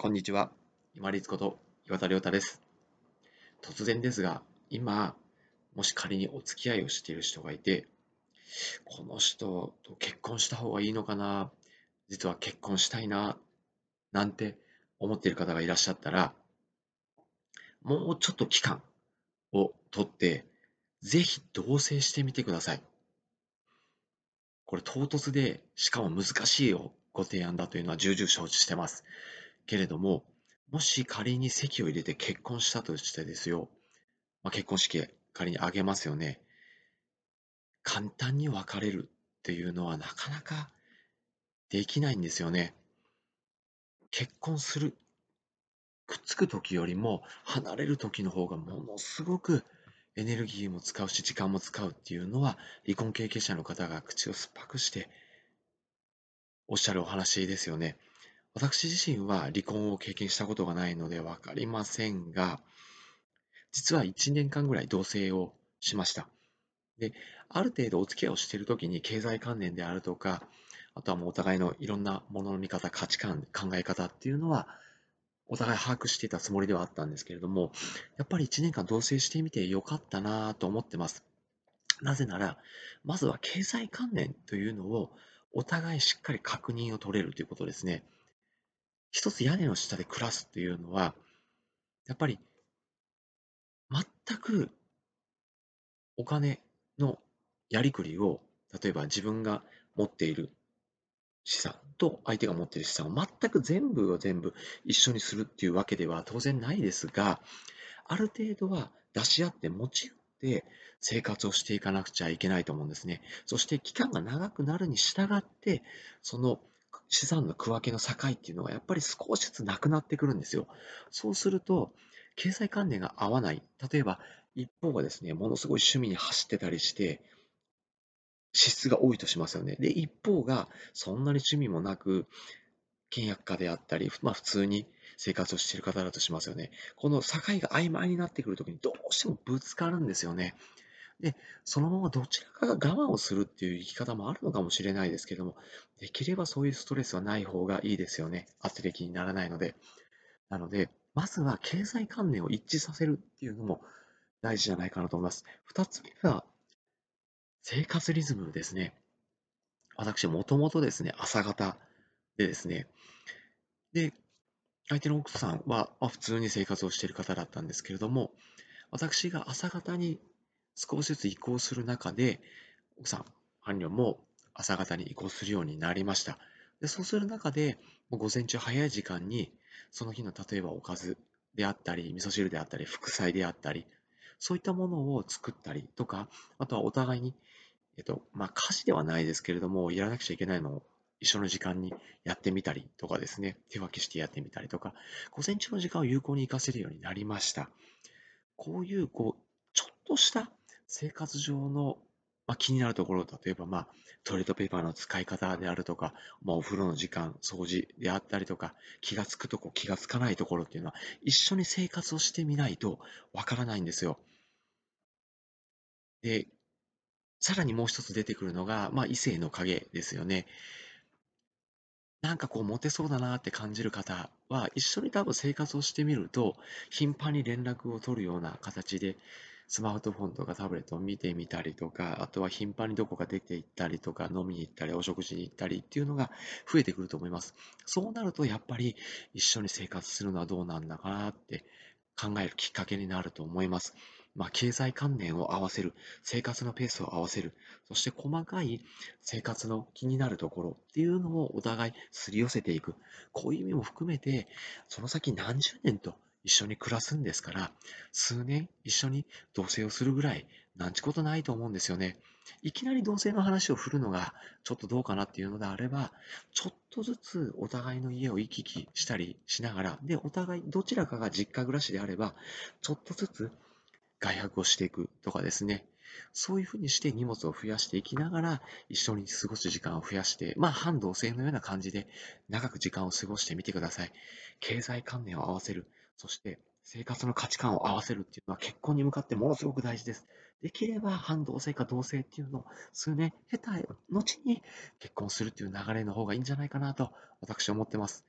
こんにちは。今立こと岩田亮太です。突然ですが、今、もし仮にお付き合いをしている人がいて、この人と結婚した方がいいのかな、実は結婚したいな、なんて思っている方がいらっしゃったら、もうちょっと期間をとって、ぜひ同棲してみてください。これ唐突で、しかも難しいよご提案だというのは重々承知してます。けれども、もし仮に籍を入れて結婚したとしてですよ、まあ、結婚式仮に挙げますよね。簡単に別れるっていうのはなかなかできないんですよね。結婚する、くっつく時よりも離れる時の方がものすごくエネルギーも使うし時間も使うっていうのは離婚経験者の方が口を酸っぱくしておっしゃるお話ですよね。私自身は離婚を経験したことがないので分かりませんが、実は1年間ぐらい同棲をしました。で、ある程度お付き合いをしているときに経済関連であるとか、あとはもうお互いのいろんなものの見方、価値観、考え方っていうのは、お互い把握していたつもりではあったんですけれども、やっぱり1年間同棲してみてよかったなと思ってます。なぜなら、まずは経済関連というのをお互いしっかり確認を取れるということですね。一つ屋根の下で暮らすっていうのは、やっぱり全くお金のやりくりを、例えば自分が持っている資産と相手が持っている資産を全く全部を全部一緒にするっていうわけでは当然ないですが、ある程度は出し合って持ち寄って生活をしていかなくちゃいけないと思うんですね。そして期間が長くなるに従って、その資産の区分けの境っていうのがやっぱり少しずつなくなってくるんですよ。そうすると、経済関連が合わない。例えば、一方がですね、ものすごい趣味に走ってたりして、支出が多いとしますよね。で、一方がそんなに趣味もなく、倹約家であったり、まあ普通に生活をしている方だとしますよね。この境が曖昧になってくるときにどうしてもぶつかるんですよね。で、そのままどちらかが我慢をするっていう生き方もあるのかもしれないですけども、できればそういうストレスはない方がいいですよね。圧力にならないので。なので、まずは経済観念を一致させるっていうのも大事じゃないかなと思います。二つ目は、生活リズムですね。私、もともとですね、朝方でですね、で、相手の奥さんは、まあ、普通に生活をしている方だったんですけれども、私が朝方に少しずつ移行する中で、奥さん、伴侶も朝方に移行するようになりました。でそうする中で、午前中早い時間に、その日の例えばおかずであったり、味噌汁であったり、副菜であったり、そういったものを作ったりとか、あとはお互いに、えっと、まあ、家事ではないですけれども、やらなくちゃいけないのを一緒の時間にやってみたりとかですね、手分けしてやってみたりとか、午前中の時間を有効に活かせるようになりました。こういう、こう、ちょっとした生活上の、まあ、気になるところ、例えば、まあ、トイレットペーパーの使い方であるとか、まあ、お風呂の時間、掃除であったりとか、気がつくとこ、気がつかないところっていうのは、一緒に生活をしてみないとわからないんですよ。で、さらにもう一つ出てくるのが、まあ、異性の影ですよね。なんかこう、モテそうだなって感じる方は、一緒に多分生活をしてみると、頻繁に連絡を取るような形で、スマートフォンとかタブレットを見てみたりとか、あとは頻繁にどこか出て行ったりとか、飲みに行ったり、お食事に行ったりっていうのが増えてくると思います。そうなると、やっぱり一緒に生活するのはどうなんだかなって考えるきっかけになると思います。まあ、経済関連を合わせる、生活のペースを合わせる、そして細かい生活の気になるところっていうのをお互いすり寄せていく。こういう意味も含めて、その先何十年と一緒に暮らすんですから、数年一緒に同棲をするぐらい、なんちことないと思うんですよね。いきなり同棲の話を振るのがちょっとどうかなっていうのであれば、ちょっとずつお互いの家を行き来したりしながら、で、お互いどちらかが実家暮らしであれば、ちょっとずつ外泊をしていくとかですね。そういうふうにして荷物を増やしていきながら、一緒に過ごす時間を増やして、まあ、半同棲のような感じで、長く時間を過ごしてみてください。経済観念を合わせる。そして生活の価値観を合わせるっていうのは結婚に向かってものすごく大事です。できれば半同性か同性っていうのを数年経た後に結婚するっていう流れの方がいいんじゃないかなと私は思ってます。